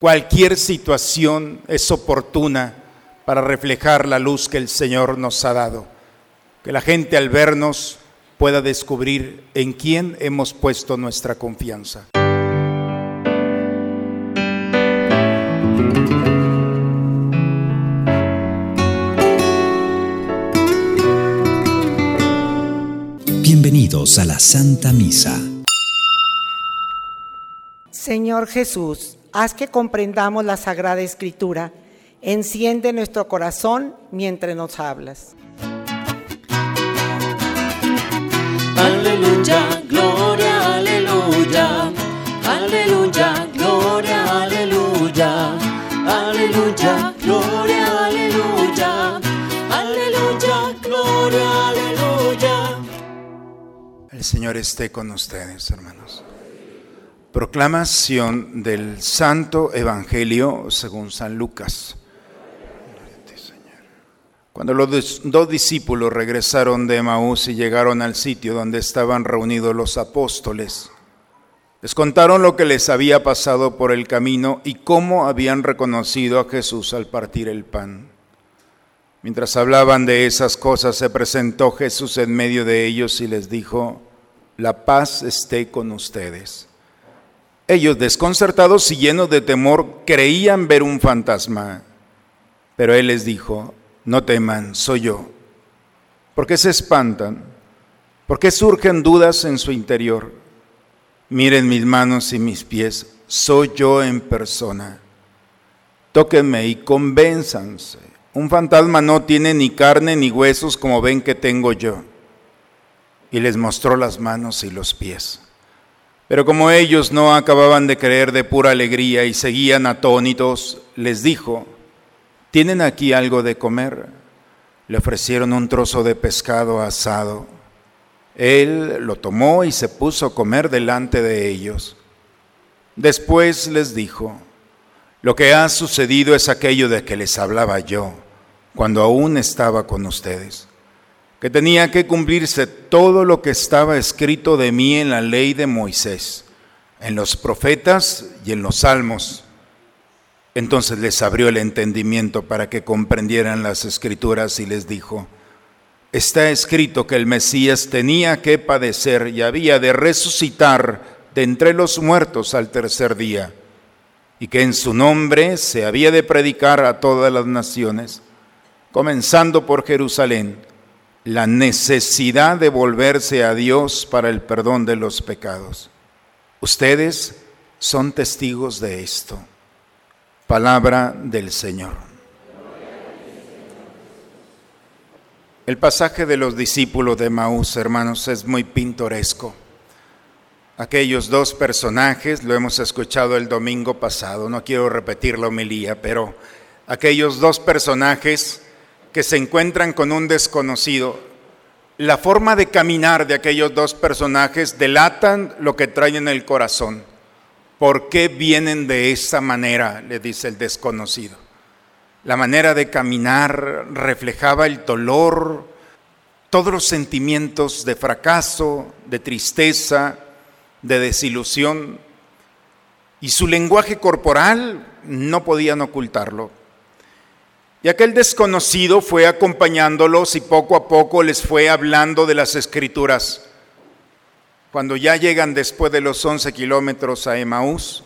Cualquier situación es oportuna para reflejar la luz que el Señor nos ha dado. Que la gente al vernos pueda descubrir en quién hemos puesto nuestra confianza. Bienvenidos a la Santa Misa. Señor Jesús, haz que comprendamos la Sagrada Escritura. Enciende nuestro corazón mientras nos hablas. Aleluya, gloria, aleluya. Aleluya, gloria, aleluya. Aleluya, gloria, aleluya. Aleluya, gloria, aleluya. El Señor esté con ustedes, hermanos. Proclamación del Santo Evangelio según San Lucas. Cuando los dos discípulos regresaron de Maús y llegaron al sitio donde estaban reunidos los apóstoles, les contaron lo que les había pasado por el camino y cómo habían reconocido a Jesús al partir el pan. Mientras hablaban de esas cosas, se presentó Jesús en medio de ellos y les dijo, la paz esté con ustedes. Ellos, desconcertados y llenos de temor, creían ver un fantasma. Pero él les dijo, no teman, soy yo. ¿Por qué se espantan? ¿Por qué surgen dudas en su interior? Miren mis manos y mis pies, soy yo en persona. Tóquenme y convénzanse. Un fantasma no tiene ni carne ni huesos como ven que tengo yo. Y les mostró las manos y los pies. Pero como ellos no acababan de creer de pura alegría y seguían atónitos, les dijo, ¿tienen aquí algo de comer? Le ofrecieron un trozo de pescado asado. Él lo tomó y se puso a comer delante de ellos. Después les dijo, lo que ha sucedido es aquello de que les hablaba yo cuando aún estaba con ustedes que tenía que cumplirse todo lo que estaba escrito de mí en la ley de Moisés, en los profetas y en los salmos. Entonces les abrió el entendimiento para que comprendieran las escrituras y les dijo, está escrito que el Mesías tenía que padecer y había de resucitar de entre los muertos al tercer día, y que en su nombre se había de predicar a todas las naciones, comenzando por Jerusalén la necesidad de volverse a Dios para el perdón de los pecados. Ustedes son testigos de esto. Palabra del Señor. El pasaje de los discípulos de Maús, hermanos, es muy pintoresco. Aquellos dos personajes, lo hemos escuchado el domingo pasado, no quiero repetir la homilía, pero aquellos dos personajes que se encuentran con un desconocido, la forma de caminar de aquellos dos personajes delatan lo que traen en el corazón. ¿Por qué vienen de esa manera? le dice el desconocido. La manera de caminar reflejaba el dolor, todos los sentimientos de fracaso, de tristeza, de desilusión. Y su lenguaje corporal no podían ocultarlo. Y aquel desconocido fue acompañándolos y poco a poco les fue hablando de las escrituras. Cuando ya llegan después de los 11 kilómetros a Emaús,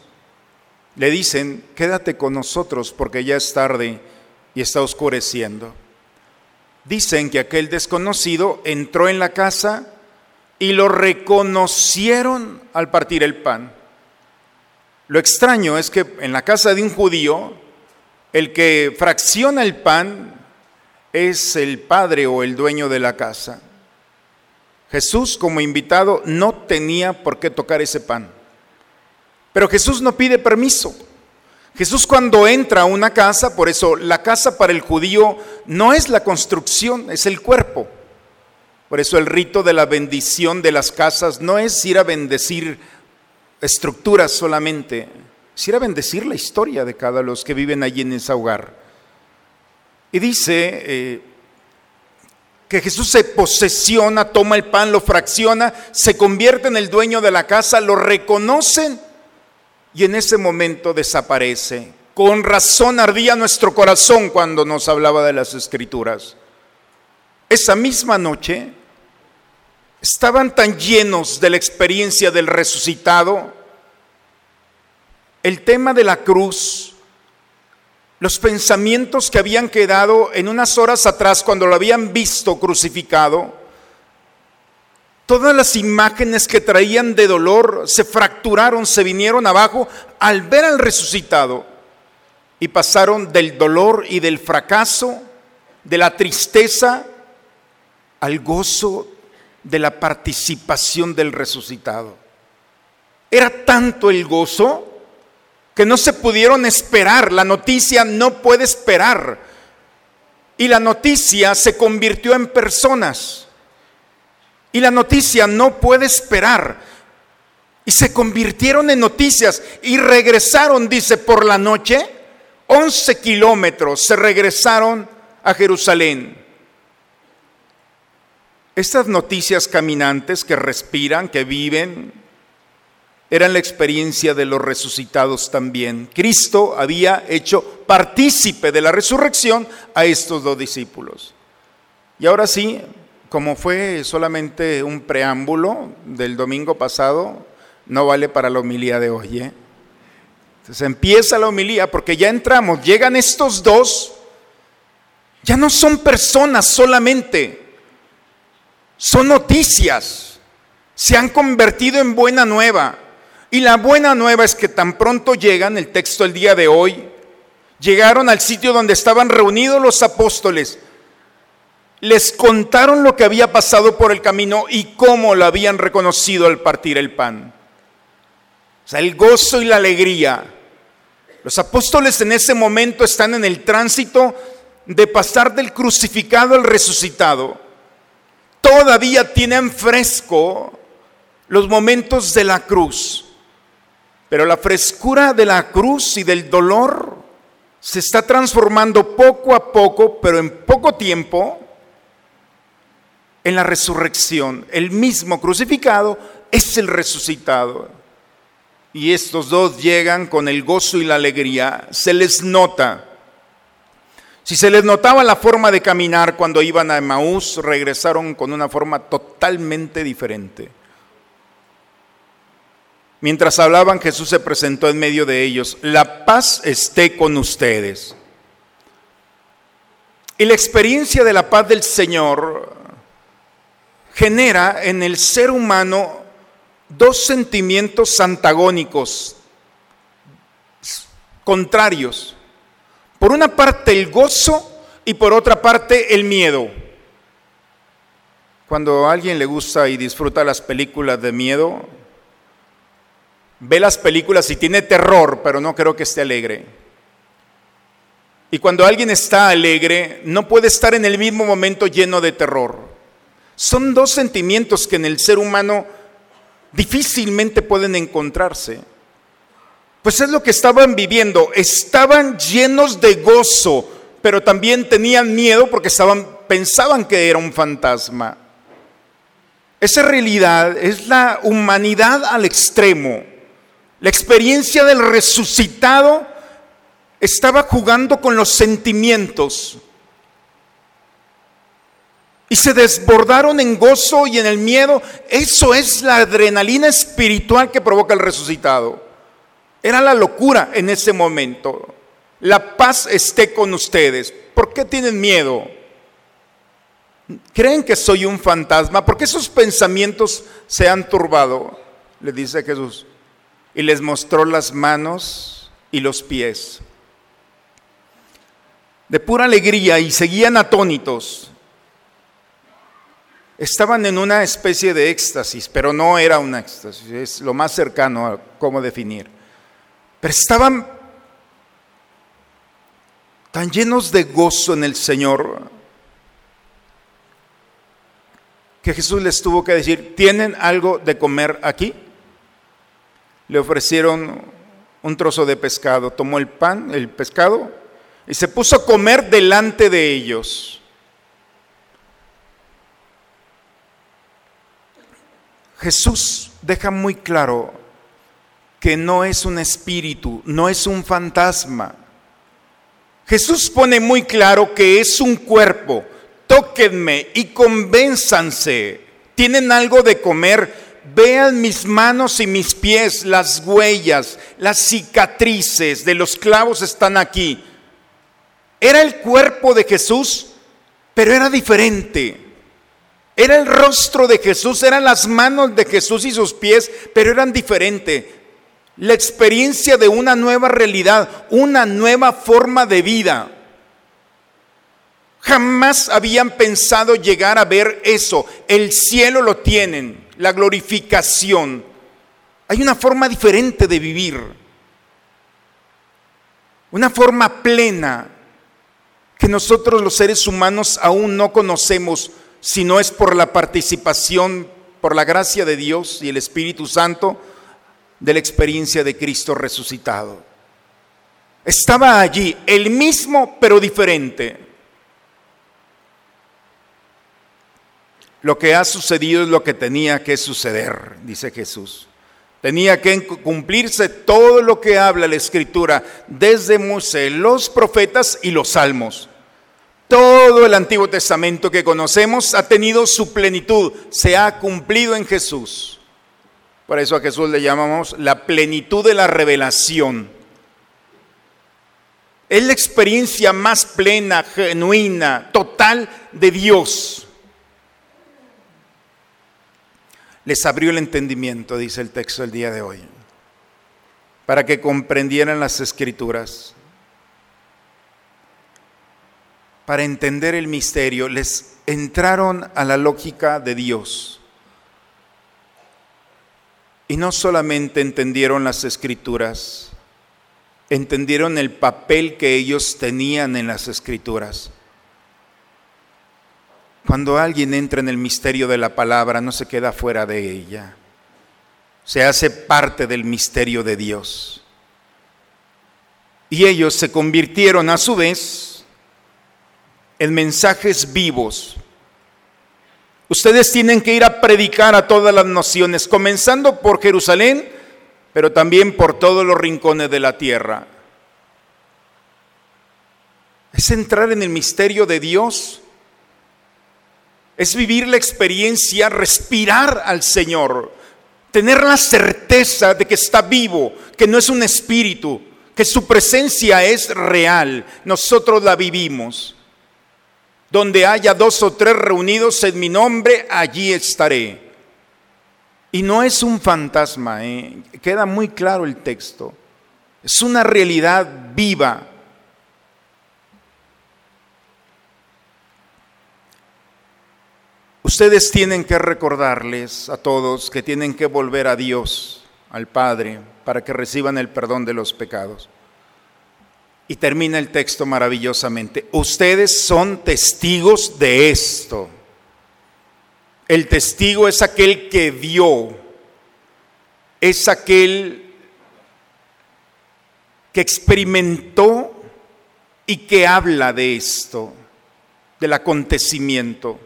le dicen, quédate con nosotros porque ya es tarde y está oscureciendo. Dicen que aquel desconocido entró en la casa y lo reconocieron al partir el pan. Lo extraño es que en la casa de un judío el que fracciona el pan es el padre o el dueño de la casa. Jesús como invitado no tenía por qué tocar ese pan. Pero Jesús no pide permiso. Jesús cuando entra a una casa, por eso la casa para el judío no es la construcción, es el cuerpo. Por eso el rito de la bendición de las casas no es ir a bendecir estructuras solamente, Quisiera bendecir la historia de cada los que viven allí en ese hogar. Y dice eh, que Jesús se posesiona, toma el pan, lo fracciona, se convierte en el dueño de la casa, lo reconocen y en ese momento desaparece. Con razón ardía nuestro corazón cuando nos hablaba de las escrituras. Esa misma noche estaban tan llenos de la experiencia del resucitado, el tema de la cruz, los pensamientos que habían quedado en unas horas atrás cuando lo habían visto crucificado, todas las imágenes que traían de dolor se fracturaron, se vinieron abajo al ver al resucitado y pasaron del dolor y del fracaso, de la tristeza, al gozo de la participación del resucitado. Era tanto el gozo que no se pudieron esperar, la noticia no puede esperar. Y la noticia se convirtió en personas. Y la noticia no puede esperar. Y se convirtieron en noticias y regresaron, dice, por la noche, 11 kilómetros, se regresaron a Jerusalén. Estas noticias caminantes que respiran, que viven, eran la experiencia de los resucitados también. Cristo había hecho partícipe de la resurrección a estos dos discípulos. Y ahora sí, como fue solamente un preámbulo del domingo pasado, no vale para la homilía de hoy. ¿eh? Entonces empieza la homilía porque ya entramos, llegan estos dos, ya no son personas solamente, son noticias, se han convertido en buena nueva. Y la buena nueva es que tan pronto llegan, el texto del día de hoy, llegaron al sitio donde estaban reunidos los apóstoles, les contaron lo que había pasado por el camino y cómo lo habían reconocido al partir el pan. O sea, el gozo y la alegría. Los apóstoles en ese momento están en el tránsito de pasar del crucificado al resucitado. Todavía tienen fresco los momentos de la cruz. Pero la frescura de la cruz y del dolor se está transformando poco a poco, pero en poco tiempo, en la resurrección. El mismo crucificado es el resucitado. Y estos dos llegan con el gozo y la alegría. Se les nota. Si se les notaba la forma de caminar cuando iban a Emaús, regresaron con una forma totalmente diferente. Mientras hablaban, Jesús se presentó en medio de ellos. La paz esté con ustedes. Y la experiencia de la paz del Señor genera en el ser humano dos sentimientos antagónicos, contrarios. Por una parte el gozo y por otra parte el miedo. Cuando a alguien le gusta y disfruta las películas de miedo, ve las películas y tiene terror, pero no creo que esté alegre. Y cuando alguien está alegre, no puede estar en el mismo momento lleno de terror. Son dos sentimientos que en el ser humano difícilmente pueden encontrarse. Pues es lo que estaban viviendo. Estaban llenos de gozo, pero también tenían miedo porque estaban, pensaban que era un fantasma. Esa realidad es la humanidad al extremo. La experiencia del resucitado estaba jugando con los sentimientos y se desbordaron en gozo y en el miedo. Eso es la adrenalina espiritual que provoca el resucitado. Era la locura en ese momento. La paz esté con ustedes. ¿Por qué tienen miedo? ¿Creen que soy un fantasma? ¿Por qué esos pensamientos se han turbado? Le dice Jesús y les mostró las manos y los pies. De pura alegría y seguían atónitos. Estaban en una especie de éxtasis, pero no era un éxtasis, es lo más cercano a cómo definir. Pero estaban tan llenos de gozo en el Señor que Jesús les tuvo que decir, ¿tienen algo de comer aquí? Le ofrecieron un trozo de pescado, tomó el pan, el pescado, y se puso a comer delante de ellos. Jesús deja muy claro que no es un espíritu, no es un fantasma. Jesús pone muy claro que es un cuerpo. Tóquenme y convénzanse. ¿Tienen algo de comer? Vean mis manos y mis pies, las huellas, las cicatrices de los clavos están aquí. Era el cuerpo de Jesús, pero era diferente. Era el rostro de Jesús, eran las manos de Jesús y sus pies, pero eran diferentes. La experiencia de una nueva realidad, una nueva forma de vida. Jamás habían pensado llegar a ver eso. El cielo lo tienen, la glorificación. Hay una forma diferente de vivir. Una forma plena que nosotros los seres humanos aún no conocemos si no es por la participación, por la gracia de Dios y el Espíritu Santo, de la experiencia de Cristo resucitado. Estaba allí, el mismo pero diferente. Lo que ha sucedido es lo que tenía que suceder, dice Jesús. Tenía que cumplirse todo lo que habla la Escritura, desde Moisés, los profetas y los salmos. Todo el Antiguo Testamento que conocemos ha tenido su plenitud, se ha cumplido en Jesús. Por eso a Jesús le llamamos la plenitud de la revelación. Es la experiencia más plena, genuina, total de Dios. Les abrió el entendimiento, dice el texto del día de hoy, para que comprendieran las escrituras para entender el misterio, les entraron a la lógica de Dios. Y no solamente entendieron las escrituras, entendieron el papel que ellos tenían en las escrituras. Cuando alguien entra en el misterio de la palabra, no se queda fuera de ella, se hace parte del misterio de Dios. Y ellos se convirtieron a su vez en mensajes vivos. Ustedes tienen que ir a predicar a todas las naciones, comenzando por Jerusalén, pero también por todos los rincones de la tierra. Es entrar en el misterio de Dios, es vivir la experiencia, respirar al Señor, tener la certeza de que está vivo, que no es un espíritu, que su presencia es real, nosotros la vivimos. Donde haya dos o tres reunidos en mi nombre, allí estaré. Y no es un fantasma, ¿eh? queda muy claro el texto. Es una realidad viva. Ustedes tienen que recordarles a todos que tienen que volver a Dios, al Padre, para que reciban el perdón de los pecados. Y termina el texto maravillosamente. Ustedes son testigos de esto. El testigo es aquel que vio, es aquel que experimentó y que habla de esto, del acontecimiento.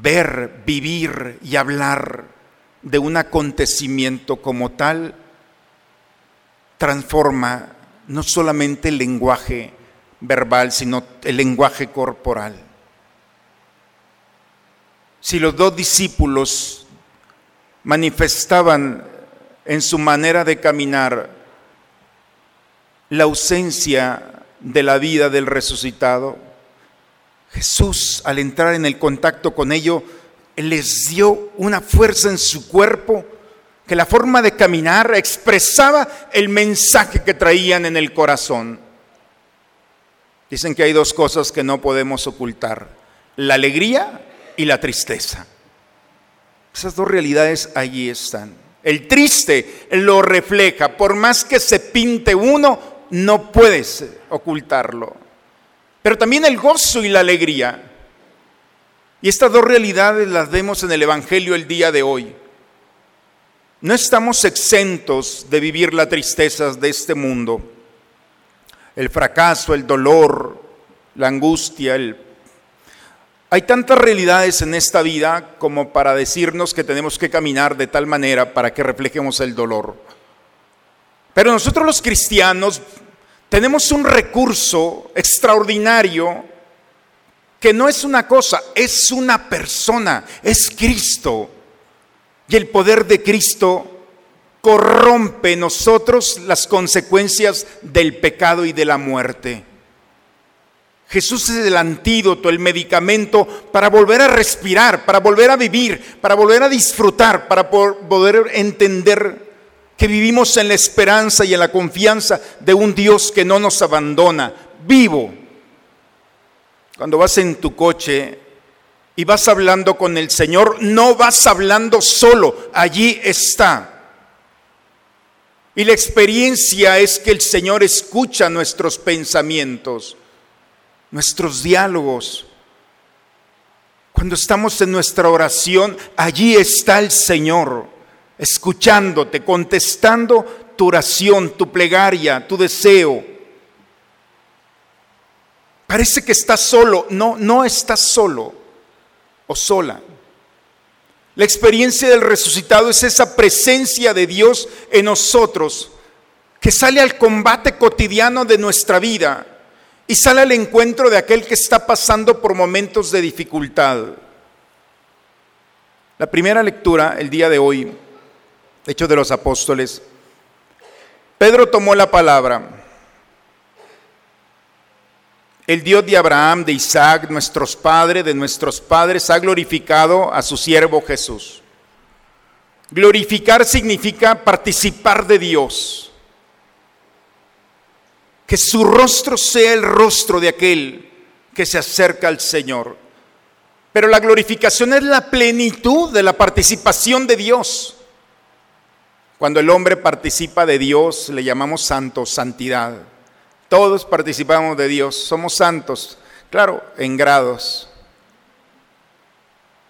Ver, vivir y hablar de un acontecimiento como tal transforma no solamente el lenguaje verbal, sino el lenguaje corporal. Si los dos discípulos manifestaban en su manera de caminar la ausencia de la vida del resucitado, Jesús al entrar en el contacto con ellos les dio una fuerza en su cuerpo que la forma de caminar expresaba el mensaje que traían en el corazón. Dicen que hay dos cosas que no podemos ocultar, la alegría y la tristeza. Esas dos realidades allí están. El triste lo refleja, por más que se pinte uno, no puedes ocultarlo. Pero también el gozo y la alegría. Y estas dos realidades las vemos en el Evangelio el día de hoy. No estamos exentos de vivir las tristezas de este mundo, el fracaso, el dolor, la angustia. Hay tantas realidades en esta vida como para decirnos que tenemos que caminar de tal manera para que reflejemos el dolor. Pero nosotros los cristianos tenemos un recurso extraordinario que no es una cosa, es una persona, es Cristo. Y el poder de Cristo corrompe nosotros las consecuencias del pecado y de la muerte. Jesús es el antídoto, el medicamento para volver a respirar, para volver a vivir, para volver a disfrutar, para poder entender que vivimos en la esperanza y en la confianza de un Dios que no nos abandona, vivo. Cuando vas en tu coche y vas hablando con el Señor, no vas hablando solo, allí está. Y la experiencia es que el Señor escucha nuestros pensamientos, nuestros diálogos. Cuando estamos en nuestra oración, allí está el Señor escuchándote, contestando tu oración, tu plegaria, tu deseo. Parece que estás solo. No, no estás solo o sola. La experiencia del resucitado es esa presencia de Dios en nosotros que sale al combate cotidiano de nuestra vida y sale al encuentro de aquel que está pasando por momentos de dificultad. La primera lectura el día de hoy Hechos de los Apóstoles, Pedro tomó la palabra. El Dios de Abraham, de Isaac, nuestros padres, de nuestros padres, ha glorificado a su siervo Jesús. Glorificar significa participar de Dios. Que su rostro sea el rostro de aquel que se acerca al Señor. Pero la glorificación es la plenitud de la participación de Dios. Cuando el hombre participa de Dios, le llamamos santo, santidad. Todos participamos de Dios, somos santos, claro, en grados.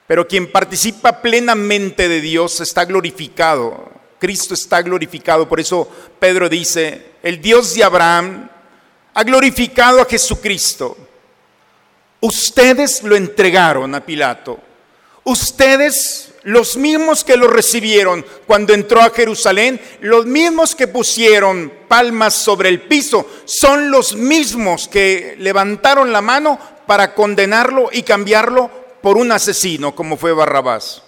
Pero quien participa plenamente de Dios está glorificado. Cristo está glorificado. Por eso Pedro dice, el Dios de Abraham ha glorificado a Jesucristo. Ustedes lo entregaron a Pilato. Ustedes los mismos que lo recibieron cuando entró a Jerusalén, los mismos que pusieron palmas sobre el piso, son los mismos que levantaron la mano para condenarlo y cambiarlo por un asesino como fue Barrabás.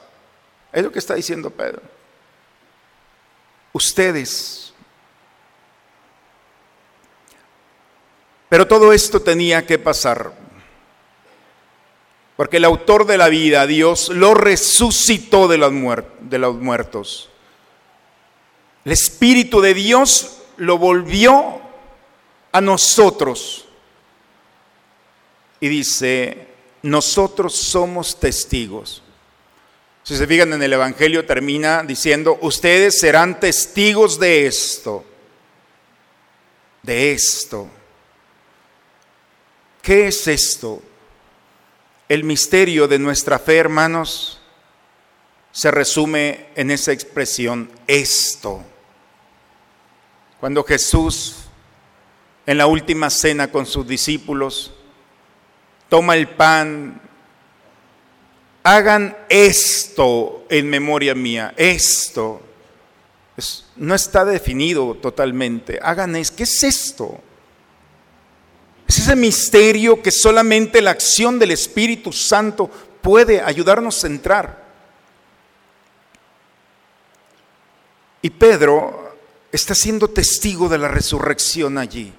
Es lo que está diciendo Pedro. Ustedes. Pero todo esto tenía que pasar porque el autor de la vida, Dios, lo resucitó de los, muertos. El Espíritu de Dios lo volvió a nosotros. Y dice, nosotros somos testigos. Si se fijan en el Evangelio, termina diciendo, ustedes serán testigos de esto, de esto. ¿Qué es esto? El misterio de nuestra fe, hermanos, se resume en esa expresión, esto. Cuando Jesús, en la última cena con sus discípulos, toma el pan, hagan esto en memoria mía, esto. no está definido totalmente, hagan esto, ¿qué es esto? Es ese misterio que solamente la acción del Espíritu Santo puede ayudarnos a entrar. Y Pedro está siendo testigo de la resurrección allí.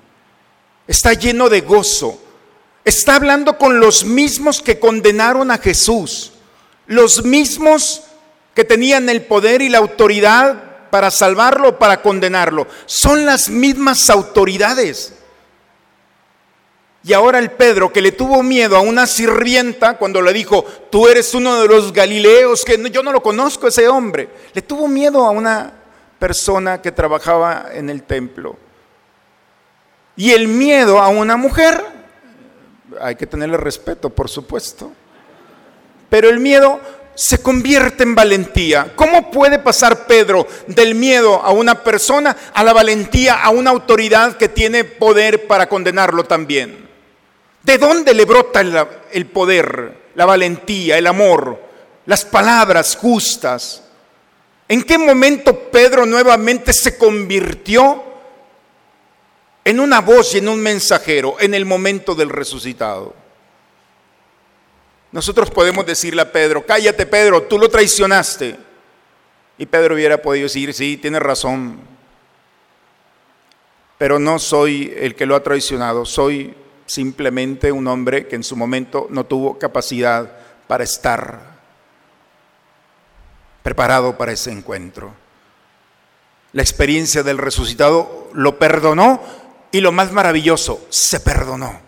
Está lleno de gozo. Está hablando con los mismos que condenaron a Jesús. Los mismos que tenían el poder y la autoridad para salvarlo o para condenarlo. Son las mismas autoridades. Y ahora el Pedro que le tuvo miedo a una sirvienta cuando le dijo, tú eres uno de los galileos, que yo no lo conozco ese hombre, le tuvo miedo a una persona que trabajaba en el templo. Y el miedo a una mujer, hay que tenerle respeto, por supuesto, pero el miedo se convierte en valentía. ¿Cómo puede pasar Pedro del miedo a una persona a la valentía a una autoridad que tiene poder para condenarlo también? ¿De dónde le brota el poder, la valentía, el amor, las palabras justas. ¿En qué momento Pedro nuevamente se convirtió en una voz y en un mensajero en el momento del resucitado? Nosotros podemos decirle a Pedro, cállate Pedro, tú lo traicionaste. Y Pedro hubiera podido decir, sí, tiene razón, pero no soy el que lo ha traicionado, soy simplemente un hombre que en su momento no tuvo capacidad para estar preparado para ese encuentro. La experiencia del resucitado lo perdonó y lo más maravilloso, se perdonó.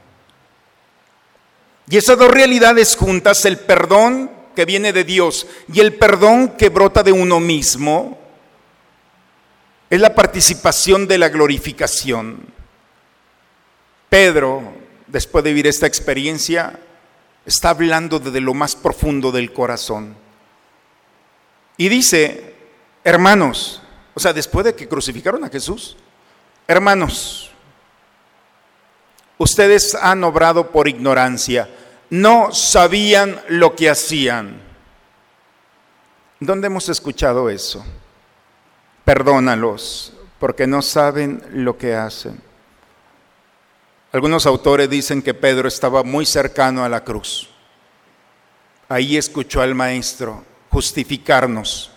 Y esas dos realidades juntas, el perdón que viene de Dios y el perdón que brota de uno mismo, es la participación de la glorificación. Pedro, después de vivir esta experiencia, está hablando desde lo más profundo del corazón. Y dice, hermanos, o sea, después de que crucificaron a Jesús, hermanos, ustedes han obrado por ignorancia, no sabían lo que hacían. ¿Dónde hemos escuchado eso? perdónalos, porque no saben lo que hacen. Algunos autores dicen que Pedro estaba muy cercano a la cruz. Ahí escuchó al maestro justificarnos.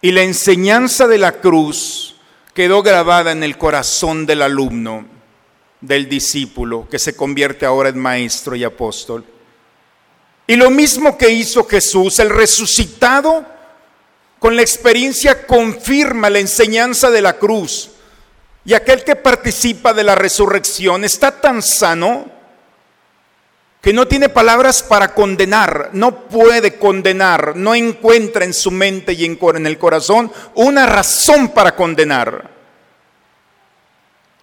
Y la enseñanza de la cruz quedó grabada en el corazón del alumno, del discípulo, que se convierte ahora en maestro y apóstol. Y lo mismo que hizo Jesús, el resucitado, con la experiencia confirma la enseñanza de la cruz. Y aquel que participa de la resurrección está tan sano que no tiene palabras para condenar, no puede condenar, no encuentra en su mente y en el corazón una razón para condenar.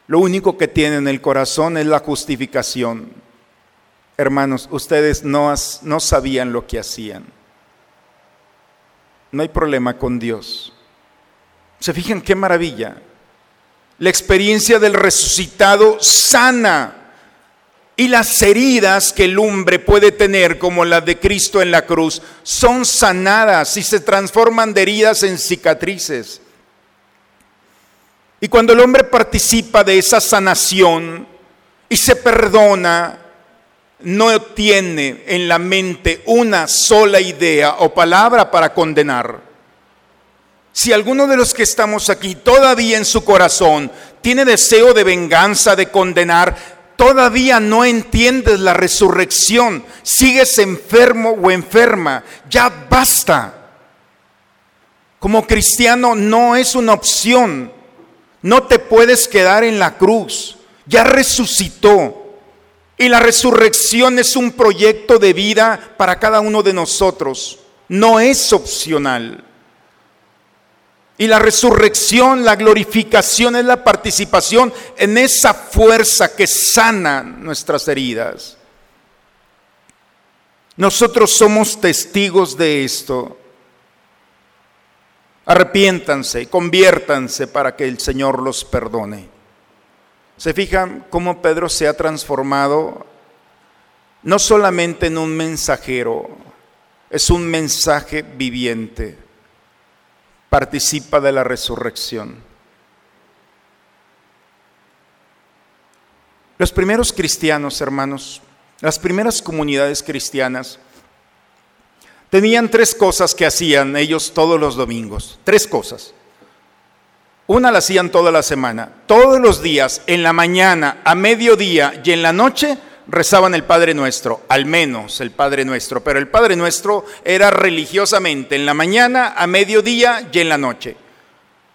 Lo único que tiene en el corazón es la justificación. Hermanos, ustedes no, no sabían lo que hacían no hay problema con Dios. ¿Se fijan qué maravilla? La experiencia del resucitado sana y las heridas que el hombre puede tener, como la de Cristo en la cruz, son sanadas y se transforman de heridas en cicatrices. Y cuando el hombre participa de esa sanación y se perdona, no tiene en la mente una sola idea o palabra para condenar. Si alguno de los que estamos aquí todavía en su corazón tiene deseo de venganza, de condenar, todavía no entiendes la resurrección, sigues enfermo o enferma, ya basta. Como cristiano no es una opción, no te puedes quedar en la cruz, ya resucitó. Y la resurrección es un proyecto de vida para cada uno de nosotros. No es opcional. Y la resurrección, la glorificación es la participación en esa fuerza que sana nuestras heridas. Nosotros somos testigos de esto. Arrepiéntanse, conviértanse para que el Señor los perdone. ¿Se fijan cómo Pedro se ha transformado no solamente en un mensajero, es un mensaje viviente? Participa de la resurrección. Los primeros cristianos, hermanos, las primeras comunidades cristianas, tenían tres cosas que hacían ellos todos los domingos. Tres cosas. Una la hacían toda la semana. Todos los días, en la mañana, a mediodía y en la noche, rezaban el Padre Nuestro, al menos el Padre Nuestro, pero el Padre Nuestro era religiosamente en la mañana, a mediodía y en la noche.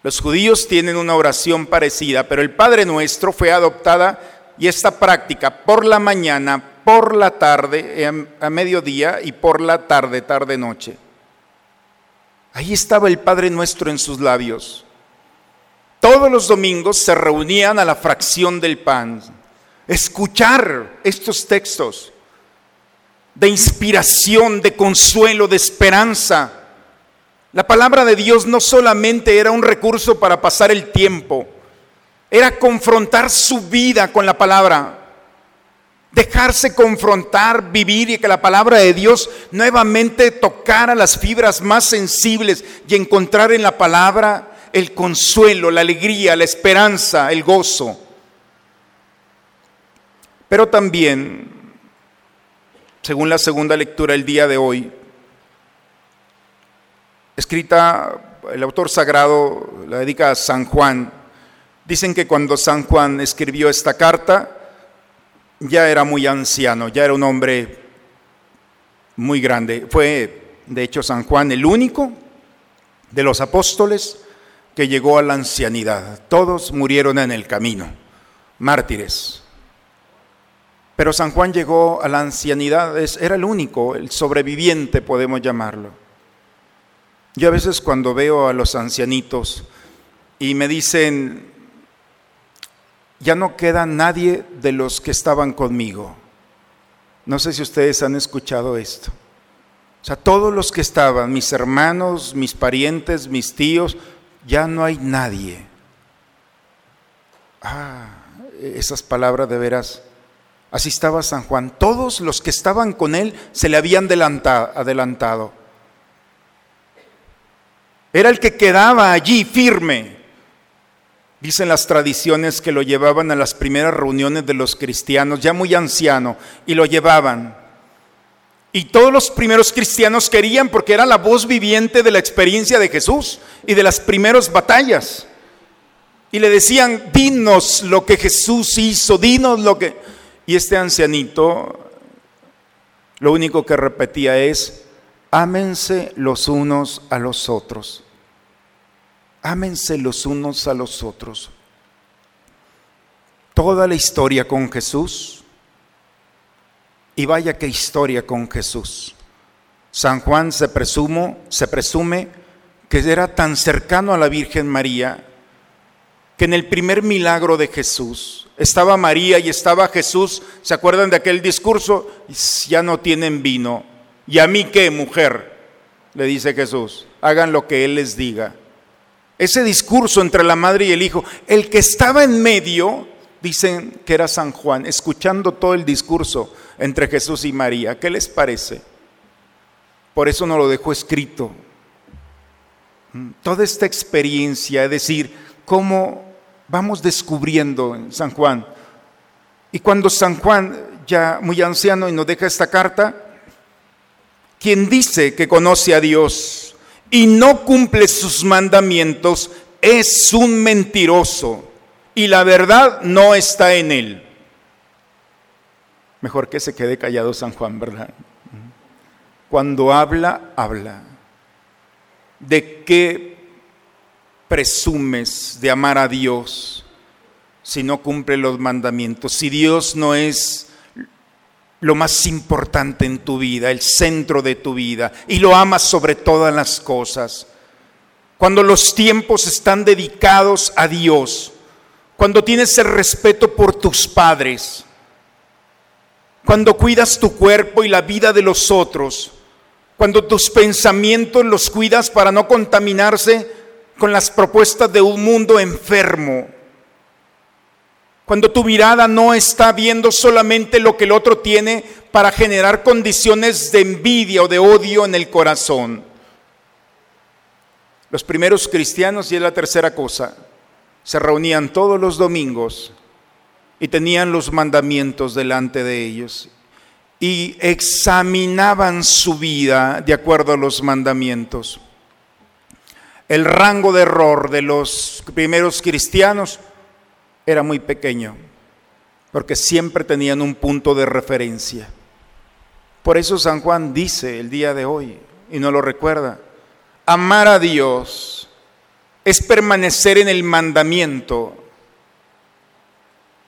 Los judíos tienen una oración parecida, pero el Padre Nuestro fue adoptada y esta práctica por la mañana, por la tarde, eh, a mediodía y por la tarde, tarde-noche. Ahí estaba el Padre Nuestro en sus labios. Todos los domingos se reunían a la fracción del pan, escuchar estos textos de inspiración, de consuelo, de esperanza. La palabra de Dios no solamente era un recurso para pasar el tiempo, era confrontar su vida con la palabra, dejarse confrontar, vivir y que la palabra de Dios nuevamente tocara las fibras más sensibles y encontrar en la palabra el consuelo, la alegría, la esperanza, el gozo. Pero también, según la segunda lectura el día de hoy, escrita, el autor sagrado la dedica a San Juan, dicen que cuando San Juan escribió esta carta, ya era muy anciano, ya era un hombre muy grande. Fue, de hecho, San Juan el único de los apóstoles que llegó a la ancianidad. Todos murieron en el camino, mártires. Pero San Juan llegó a la ancianidad, era el único, el sobreviviente podemos llamarlo. Yo a veces cuando veo a los ancianitos y me dicen, ya no queda nadie de los que estaban conmigo. No sé si ustedes han escuchado esto. O sea, todos los que estaban, mis hermanos, mis parientes, mis tíos, ya no hay nadie. Ah, esas palabras de veras. Así estaba San Juan. Todos los que estaban con él se le habían adelantado. Era el que quedaba allí firme. Dicen las tradiciones que lo llevaban a las primeras reuniones de los cristianos, ya muy anciano, y lo llevaban. Y todos los primeros cristianos querían porque era la voz viviente de la experiencia de Jesús y de las primeras batallas. Y le decían, dinos lo que Jesús hizo, dinos lo que... Y este ancianito lo único que repetía es, ámense los unos a los otros. Ámense los unos a los otros. Toda la historia con Jesús. Y vaya qué historia con Jesús. San Juan se, presumo, se presume que era tan cercano a la Virgen María que en el primer milagro de Jesús estaba María y estaba Jesús. ¿Se acuerdan de aquel discurso? Ya no tienen vino. ¿Y a mí qué, mujer? Le dice Jesús. Hagan lo que Él les diga. Ese discurso entre la madre y el hijo, el que estaba en medio, dicen que era San Juan, escuchando todo el discurso entre Jesús y María. ¿Qué les parece? Por eso no lo dejó escrito. Mm, toda esta experiencia, es decir, cómo vamos descubriendo en San Juan. Y cuando San Juan, ya muy anciano, y nos deja esta carta, quien dice que conoce a Dios, y no cumple sus mandamientos, es un mentiroso y la verdad no está en él. Mejor que se quede callado San Juan, ¿verdad? Cuando habla, habla. ¿De qué presumes de amar a Dios si no cumple los mandamientos? Si Dios no es lo más importante en tu vida, el centro de tu vida, y lo amas sobre todas las cosas. Cuando los tiempos están dedicados a Dios, cuando tienes el respeto por tus padres, cuando cuidas tu cuerpo y la vida de los otros, cuando tus pensamientos los cuidas para no contaminarse con las propuestas de un mundo enfermo, cuando tu mirada no está viendo solamente lo que el otro tiene para generar condiciones de envidia o de odio en el corazón. Los primeros cristianos, y es la tercera cosa, se reunían todos los domingos y tenían los mandamientos delante de ellos y examinaban su vida de acuerdo a los mandamientos. El rango de error de los primeros cristianos era muy pequeño, porque siempre tenían un punto de referencia. Por eso San Juan dice el día de hoy, y no lo recuerda, amar a Dios es permanecer en el mandamiento.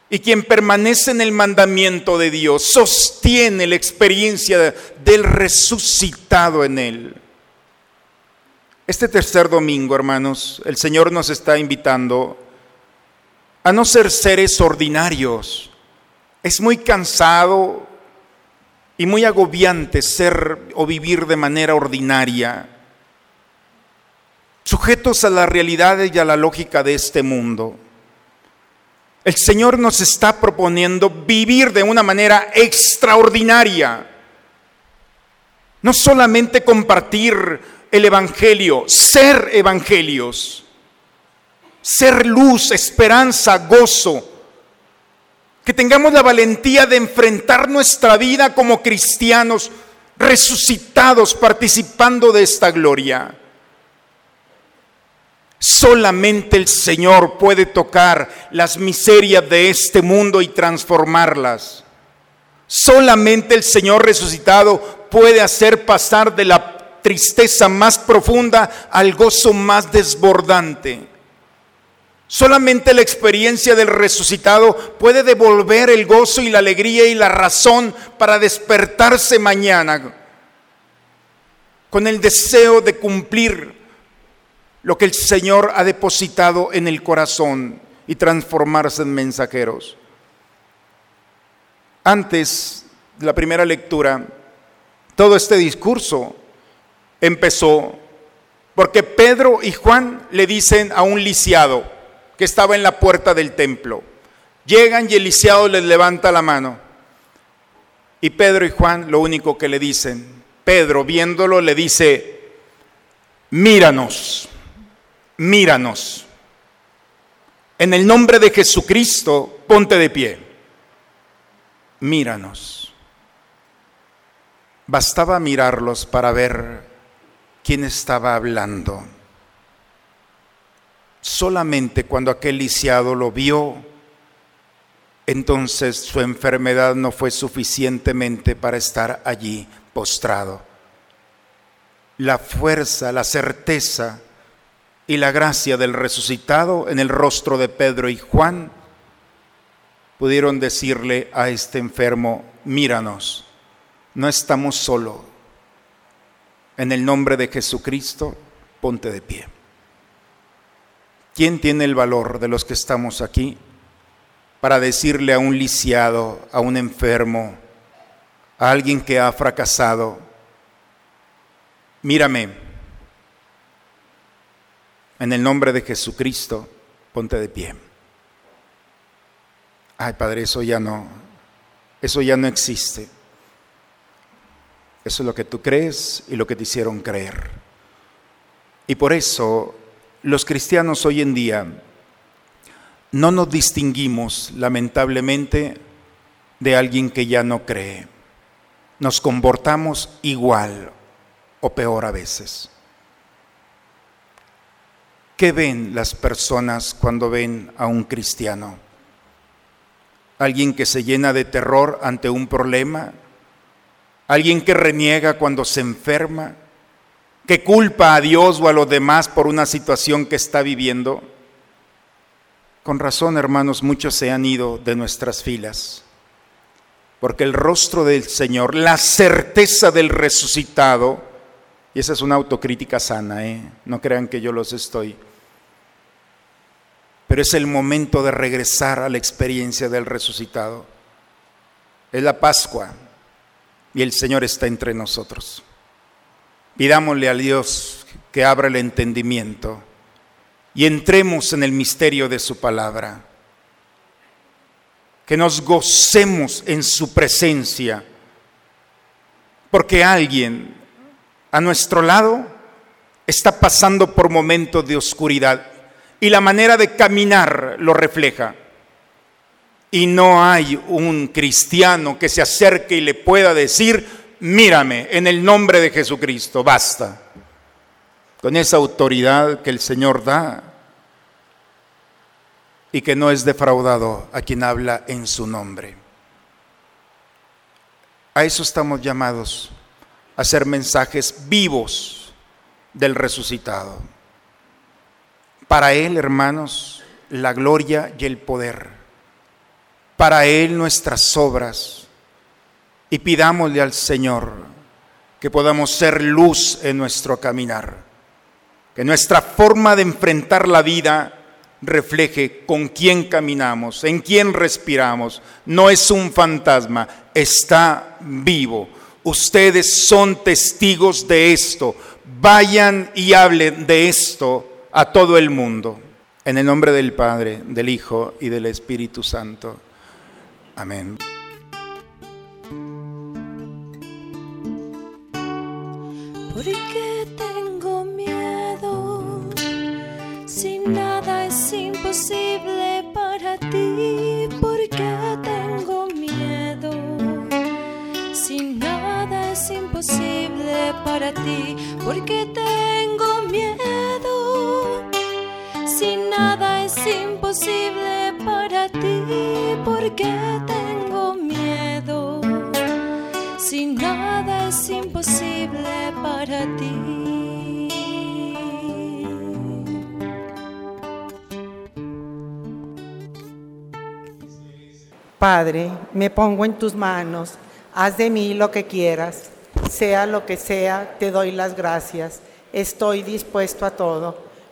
Y quien permanece en el mandamiento de Dios sostiene la experiencia del resucitado en él. Este tercer domingo, hermanos, el Señor nos está invitando a no ser seres ordinarios. Es muy cansado y muy agobiante ser o vivir de manera ordinaria, sujetos a la realidad y a la lógica de este mundo. El Señor nos está proponiendo vivir de una manera extraordinaria. No solamente compartir el Evangelio, ser evangelios, ser luz, esperanza, gozo. Que tengamos la valentía de enfrentar nuestra vida como cristianos resucitados participando de esta gloria. Solamente el Señor puede tocar las miserias de este mundo y transformarlas. Solamente el Señor resucitado puede hacer pasar de la tristeza más profunda al gozo más desbordante. Solamente la experiencia del resucitado puede devolver el gozo y la alegría y la razón para despertarse mañana con el deseo de cumplir lo que el Señor ha depositado en el corazón y transformarse en mensajeros. Antes de la primera lectura, todo este discurso empezó porque Pedro y Juan le dicen a un lisiado que estaba en la puerta del templo. Llegan y el lisiado les levanta la mano. Y Pedro y Juan lo único que le dicen, Pedro viéndolo le dice, míranos míranos. En el nombre de Jesucristo, ponte de pie. Míranos. Bastaba mirarlos para ver quién estaba hablando. Solamente cuando aquel lisiado lo vio, entonces su enfermedad no fue suficientemente para estar allí postrado. La fuerza, la certeza y la gracia del resucitado en el rostro de Pedro y Juan, pudieron decirle a este enfermo, míranos, no estamos solos. En el nombre de Jesucristo, ponte de pie. ¿Quién tiene el valor de los que estamos aquí para decirle a un lisiado, a un enfermo, a alguien que ha fracasado, mírame, en el nombre de Jesucristo, ponte de pie. Ay, Padre, eso ya no, eso ya no existe. Eso es lo que tú crees y lo que te hicieron creer. Y por eso los cristianos hoy en día no nos distinguimos, lamentablemente, de alguien que ya no cree. Nos comportamos igual o peor a veces. ¿Qué ven las personas cuando ven a un cristiano? ¿Alguien que se llena de terror ante un problema? ¿Alguien que reniega cuando se enferma? ¿Que culpa a Dios o a los demás por una situación que está viviendo? Con razón, hermanos, muchos se han ido de nuestras filas, porque el rostro del Señor, la certeza del resucitado, y esa es una autocrítica sana, ¿eh? no crean que yo los estoy pero es el momento de regresar a la experiencia del resucitado. Es la Pascua y el Señor está entre nosotros. Pidámosle a Dios que abra el entendimiento y entremos en el misterio de su palabra. Que nos gocemos en su presencia, porque alguien a nuestro lado está pasando por momentos de oscuridad y la manera de caminar lo refleja. Y no hay un cristiano que se acerque y le pueda decir, mírame, en el nombre de Jesucristo, basta. Con esa autoridad que el Señor da y que no es defraudado a quien habla en su nombre. A eso estamos llamados, a ser mensajes vivos del resucitado. Para Él, hermanos, la gloria y el poder. Para Él nuestras obras. Y pidámosle al Señor que podamos ser luz en nuestro caminar. Que nuestra forma de enfrentar la vida refleje con quién caminamos, en quién respiramos. No es un fantasma, está vivo. Ustedes son testigos de esto. Vayan y hablen de esto a todo el mundo. En el nombre del Padre, del Hijo y del Espíritu Santo. Amén. ¿Por qué tengo miedo? Si nada es imposible para ti, ¿por qué tengo miedo? Si nada es imposible para ti, ¿por qué tengo? Si nada es imposible para ti, ¿por qué tengo miedo? Si nada es imposible para ti. Padre, me pongo en tus manos, haz de mí lo que quieras, sea lo que sea, te doy las gracias, estoy dispuesto a todo,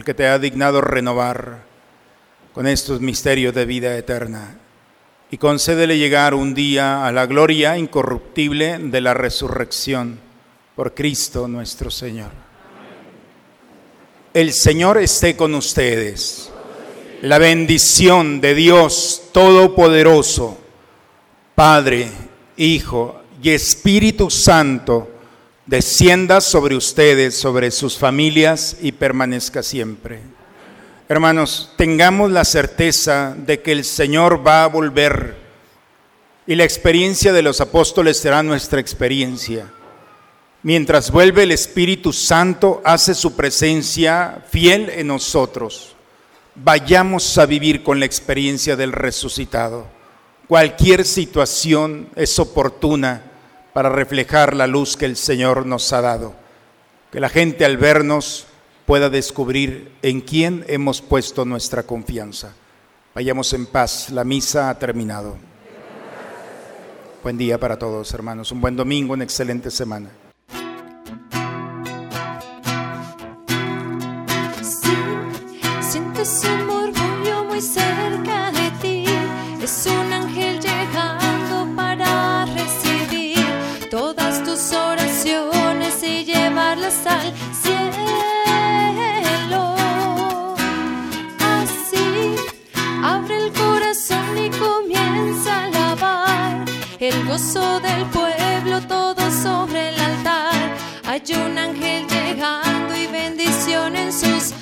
al que te ha dignado renovar con estos misterios de vida eterna, y concédele llegar un día a la gloria incorruptible de la resurrección por Cristo nuestro Señor. El Señor esté con ustedes. La bendición de Dios Todopoderoso, Padre, Hijo y Espíritu Santo, descienda sobre ustedes, sobre sus familias y permanezca siempre. Hermanos, tengamos la certeza de que el Señor va a volver y la experiencia de los apóstoles será nuestra experiencia. Mientras vuelve el Espíritu Santo, hace su presencia fiel en nosotros. Vayamos a vivir con la experiencia del resucitado. Cualquier situación es oportuna para reflejar la luz que el Señor nos ha dado. Que la gente al vernos pueda descubrir en quién hemos puesto nuestra confianza. Vayamos en paz, la misa ha terminado. Buen día para todos, hermanos. Un buen domingo, una excelente semana. Gozo del pueblo todo sobre el altar. Hay un ángel llegando y bendición en sus